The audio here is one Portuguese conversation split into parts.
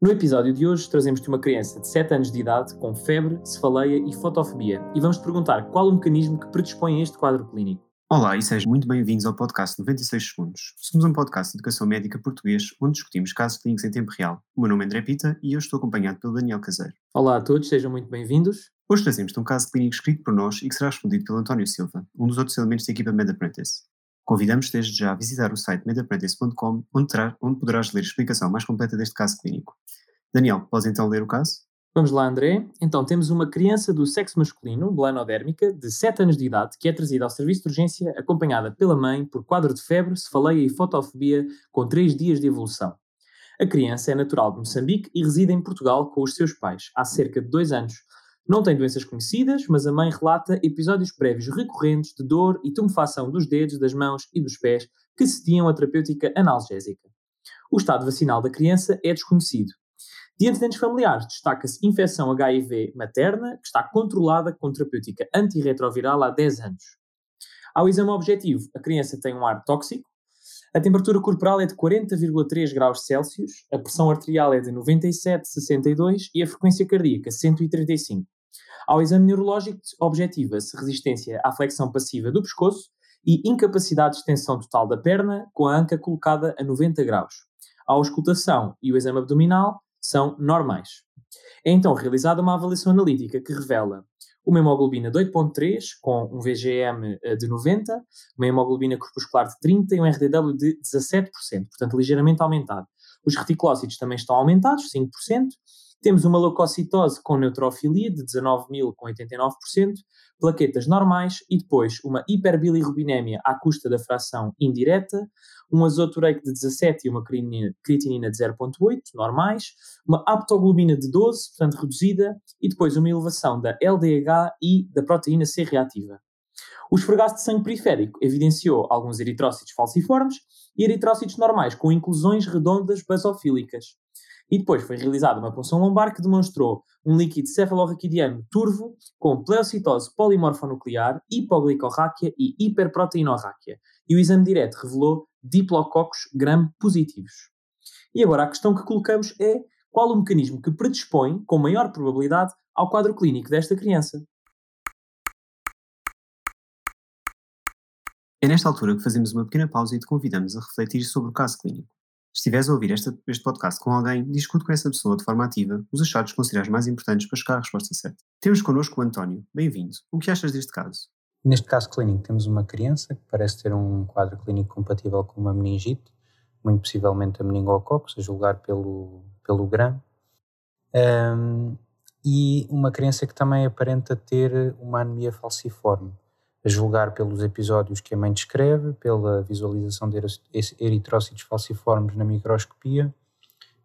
No episódio de hoje trazemos-te uma criança de 7 anos de idade com febre, cefaleia e fotofobia e vamos te perguntar qual o mecanismo que predispõe a este quadro clínico. Olá e sejam muito bem-vindos ao podcast 96 Segundos. Somos um podcast de educação médica português onde discutimos casos clínicos em tempo real. O meu nome é André Pita e eu estou acompanhado pelo Daniel Caseiro. Olá a todos, sejam muito bem-vindos. Hoje trazemos-te um caso clínico escrito por nós e que será respondido pelo António Silva, um dos outros elementos da equipa MedApprentice. Convidamos desde já a visitar o site medapprentice.com onde, onde poderás ler a explicação mais completa deste caso clínico. Daniel, podes então ler o caso? Vamos lá, André. Então, temos uma criança do sexo masculino, belanodérmica, de 7 anos de idade, que é trazida ao serviço de urgência acompanhada pela mãe por quadro de febre, cefaleia e fotofobia com 3 dias de evolução. A criança é natural de Moçambique e reside em Portugal com os seus pais há cerca de 2 anos. Não tem doenças conhecidas, mas a mãe relata episódios prévios recorrentes de dor e tumefação dos dedos, das mãos e dos pés que cediam a terapêutica analgésica. O estado vacinal da criança é desconhecido. De antecedentes familiares, destaca-se infecção HIV materna, que está controlada com terapêutica antirretroviral há 10 anos. Ao exame objetivo, a criança tem um ar tóxico, a temperatura corporal é de 40,3 graus Celsius, a pressão arterial é de 97,62 e a frequência cardíaca 135. Ao exame neurológico, objetiva-se resistência à flexão passiva do pescoço e incapacidade de extensão total da perna, com a anca colocada a 90 graus. A auscultação e o exame abdominal são normais. É então realizada uma avaliação analítica que revela uma hemoglobina de 8.3 com um VGM eh, de 90, uma hemoglobina corpuscular de 30 e um RDW de 17%, portanto ligeiramente aumentado. Os reticulócitos também estão aumentados, 5%, temos uma leucocitose com neutrofilia de 19.000 com 89%, plaquetas normais e depois uma hiperbilirrubinemia à custa da fração indireta, um azotureico de 17 e uma creatinina de 0.8, normais, uma aptoglobina de 12, portanto reduzida, e depois uma elevação da LDH e da proteína C reativa. O esfregaço de sangue periférico evidenciou alguns eritrócitos falciformes e eritrócitos normais com inclusões redondas basofílicas. E depois foi realizada uma punção lombar que demonstrou um líquido cefalorraquidiano turvo com pleocitose polimorfonuclear, hipoglicorráquia e hiperproteinorráquia. E o exame direto revelou diplococos gram positivos. E agora a questão que colocamos é qual o mecanismo que predispõe, com maior probabilidade, ao quadro clínico desta criança. É nesta altura que fazemos uma pequena pausa e te convidamos a refletir sobre o caso clínico. Se estiveres a ouvir este, este podcast com alguém, discute com essa pessoa de forma ativa os achados que consideras mais importantes para chegar à resposta certa. Temos connosco o António. Bem-vindo. O que achas deste caso? Neste caso clínico, temos uma criança que parece ter um quadro clínico compatível com uma meningite, muito possivelmente a meningococcus, a julgar pelo, pelo GRAM, um, e uma criança que também aparenta ter uma anemia falciforme julgar pelos episódios que a mãe descreve, pela visualização de eritrócitos falciformes na microscopia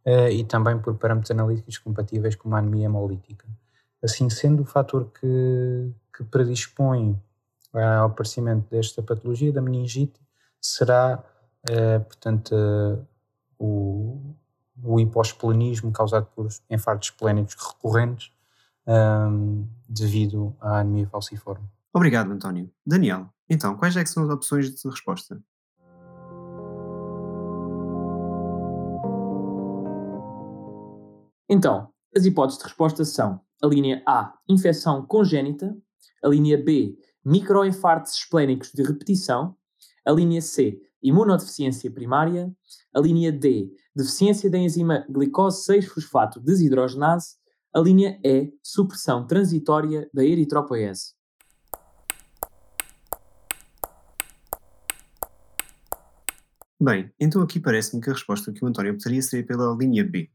uh, e também por parâmetros analíticos compatíveis com uma anemia hemolítica. Assim sendo, o fator que, que predispõe ao aparecimento desta patologia, da meningite, será, uh, portanto, o, o hiposplenismo causado por infartos esplénicos recorrentes um, devido à anemia falciforme. Obrigado, António. Daniel, então, quais é são as opções de resposta? Então, as hipóteses de resposta são a linha A, infecção congénita, a linha B, microinfartos esplénicos de repetição, a linha C, imunodeficiência primária, a linha D, deficiência da enzima glicose 6-fosfato desidrogenase, a linha E, supressão transitória da eritropoese. Bem, então aqui parece-me que a resposta que o António poderia ser pela linha B.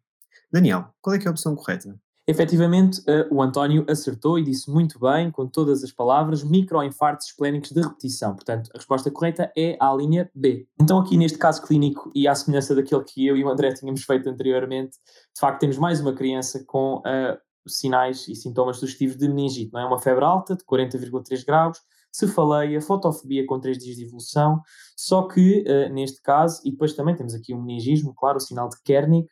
Daniel, qual é que é a opção correta? Efetivamente, uh, o António acertou e disse muito bem, com todas as palavras, microinfartos esplénicos de repetição. Portanto, a resposta correta é a linha B. Então, aqui neste caso clínico, e à semelhança daquele que eu e o André tínhamos feito anteriormente, de facto temos mais uma criança com uh, sinais e sintomas sugestivos de meningite. Não é uma febre alta de 40,3 graus, cefaleia, fotofobia com 3 dias de evolução, só que uh, neste caso, e depois também temos aqui o meningismo, claro, o sinal de Kernig,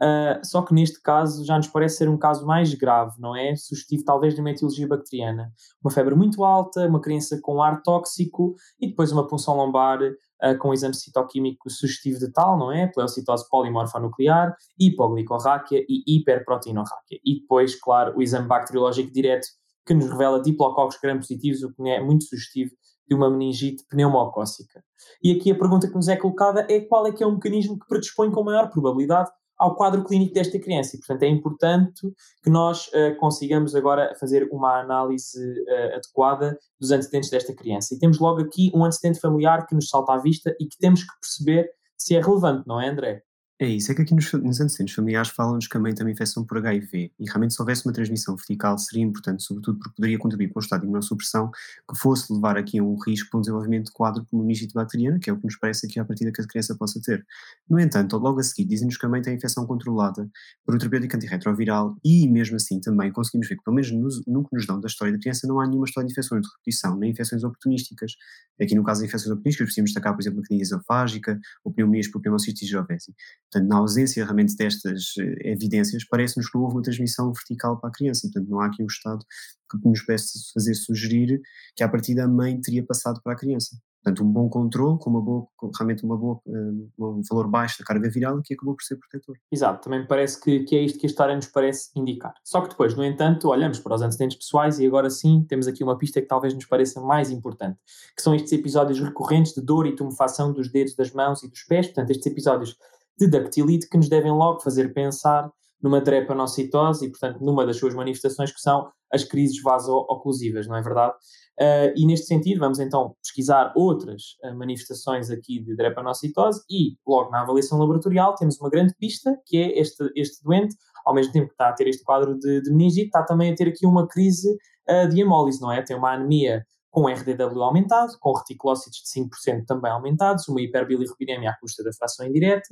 Uh, só que neste caso já nos parece ser um caso mais grave, não é? Sugestivo talvez de uma etiologia bacteriana. Uma febre muito alta, uma criança com ar tóxico e depois uma punção lombar uh, com exame citoquímico sugestivo de tal, não é? Pleocitose polimorfonuclear, hipoglicorráquia e hiperproteinorráquia. E depois, claro, o exame bacteriológico direto que nos revela diplococos gram-positivos, o que é muito sugestivo de uma meningite pneumocócica. E aqui a pergunta que nos é colocada é qual é que é o mecanismo que predispõe com maior probabilidade ao quadro clínico desta criança. E, portanto, é importante que nós uh, consigamos agora fazer uma análise uh, adequada dos antecedentes desta criança. E temos logo aqui um antecedente familiar que nos salta à vista e que temos que perceber se é relevante, não é, André? É isso, é que aqui nos, nos antecedentes familiares falam-nos que a mãe tem uma infecção por HIV e realmente se houvesse uma transmissão vertical seria importante, sobretudo porque poderia contribuir para um estado de imunossupressão que fosse levar aqui a um risco para um desenvolvimento de quadro como meningite bacteriana, que é o que nos parece aqui à partida que a criança possa ter. No entanto, logo a seguir dizem-nos que a mãe tem a infecção controlada por um terapêutico antirretroviral e mesmo assim também conseguimos ver que pelo menos no, que nos dão da história da criança não há nenhuma história de infecções de repetição, nem infecções oportunísticas. Aqui no caso de infecções oportunísticas precisamos destacar, por exemplo, a clínica esofágica ou pneumonias por pneumocystis ovesi. Portanto, na ausência realmente destas eh, evidências, parece-nos que não houve uma transmissão vertical para a criança, portanto não há aqui um estado que nos parece fazer sugerir que a partir da mãe teria passado para a criança. Portanto, um bom controle, com, uma boa, com realmente uma boa, um, um valor baixo da carga viral, que acabou por ser protetor. Exato, também parece que, que é isto que a história nos parece indicar. Só que depois, no entanto, olhamos para os antecedentes pessoais e agora sim temos aqui uma pista que talvez nos pareça mais importante, que são estes episódios recorrentes de dor e tumefação dos dedos das mãos e dos pés, portanto, estes episódios de dactilite que nos devem logo fazer pensar numa drepanocitose e, portanto, numa das suas manifestações que são as crises vaso-oclusivas, não é verdade? Uh, e neste sentido, vamos então pesquisar outras uh, manifestações aqui de drepanocitose e, logo na avaliação laboratorial, temos uma grande pista, que é este, este doente, ao mesmo tempo que está a ter este quadro de, de meningite, está também a ter aqui uma crise uh, de hemólise, não é? Tem uma anemia com RDW aumentado, com reticulócitos de 5% também aumentados, uma hiperbilirrubinemia à custa da fração indireta,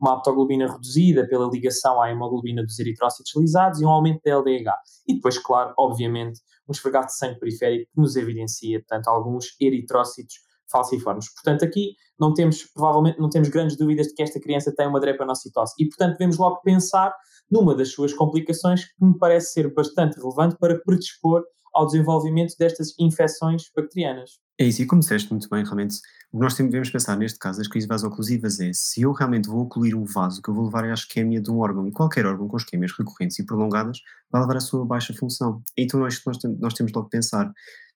uma aptoglobina reduzida pela ligação à hemoglobina dos eritrócitos lisados e um aumento da LDH. E depois, claro, obviamente, um esfregado de sangue periférico que nos evidencia, portanto, alguns eritrócitos falciformes. Portanto, aqui não temos, provavelmente, não temos grandes dúvidas de que esta criança tem uma drepanocitose. E, portanto, devemos logo pensar numa das suas complicações que me parece ser bastante relevante para predispor ao desenvolvimento destas infecções bacterianas. É isso, e como disseste muito bem, realmente, o que nós devemos pensar neste caso das crises vasoclusivas é se eu realmente vou ocluir um vaso, que eu vou levar à isquemia de um órgão, e qualquer órgão com isquemias recorrentes e prolongadas vai levar à sua baixa função. Então nós, nós, nós temos logo que pensar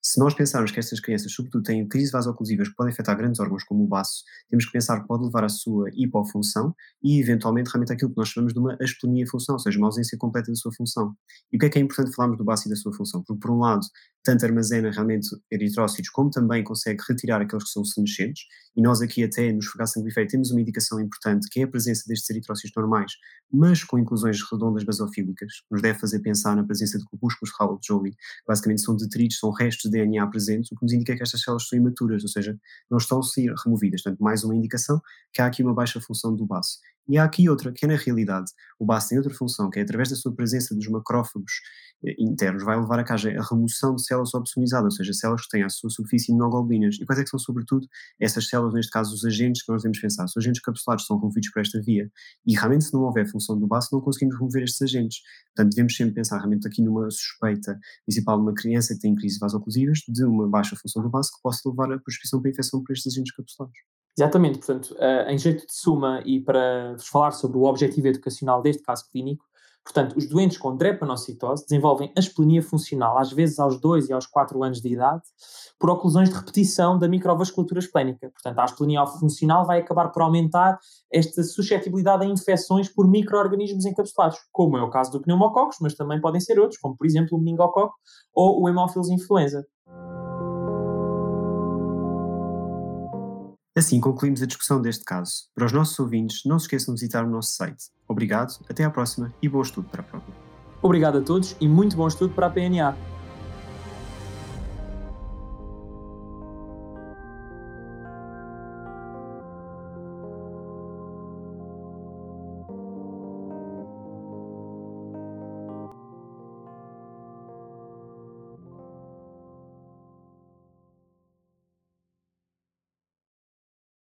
se nós pensarmos que estas crianças, sobretudo, têm crises vasoclusivas que podem afetar grandes órgãos como o baço, temos que pensar que pode levar à sua hipofunção e, eventualmente, realmente aquilo que nós chamamos de uma asplenia função, ou seja, uma ausência completa da sua função. E o que é que é importante falarmos do baço e da sua função? Porque, por um lado, tanto armazena realmente eritrócitos, como também consegue retirar aqueles que são senescentes, e nós aqui até no esfregar sanguífero temos uma indicação importante, que é a presença destes eritrócitos normais, mas com inclusões redondas basofílicas, que nos deve fazer pensar na presença de corpúsculos de Howell-Joly, basicamente são detritos, são restos DNA presentes, o que nos indica que estas células são imaturas, ou seja, não estão a ser removidas. Portanto, mais uma indicação que há aqui uma baixa função do baço. E há aqui outra, que é na realidade, o baço tem outra função, que é através da sua presença dos macrófagos internos, vai levar a causa a remoção de células opsonizadas, ou seja, células que têm à sua superfície imunoglobulinas. E quais é que são, sobretudo, essas células, neste caso, os agentes que nós devemos pensar? Os agentes capsulares são removidos por esta via. E realmente, se não houver função do baço, não conseguimos remover estes agentes. Portanto, devemos sempre pensar realmente aqui numa suspeita principal de uma criança que tem crises vasoclusivas, de uma baixa função do baço, que possa levar a prescrição para infecção por estes agentes capsulares. Exatamente, portanto, uh, em jeito de suma e para vos falar sobre o objetivo educacional deste caso clínico, portanto, os doentes com drepanocitose desenvolvem asplenia funcional, às vezes aos 2 e aos 4 anos de idade, por oclusões de repetição da microvasculatura esplénica. Portanto, a asplenia funcional vai acabar por aumentar esta suscetibilidade a infecções por micro-organismos encapsulados, como é o caso do pneumococos, mas também podem ser outros, como por exemplo o meningococo ou o Haemophilus influenza. Assim concluímos a discussão deste caso. Para os nossos ouvintes, não se esqueçam de visitar o nosso site. Obrigado, até à próxima e bom estudo para a prova. Obrigado a todos e muito bom estudo para a PNA.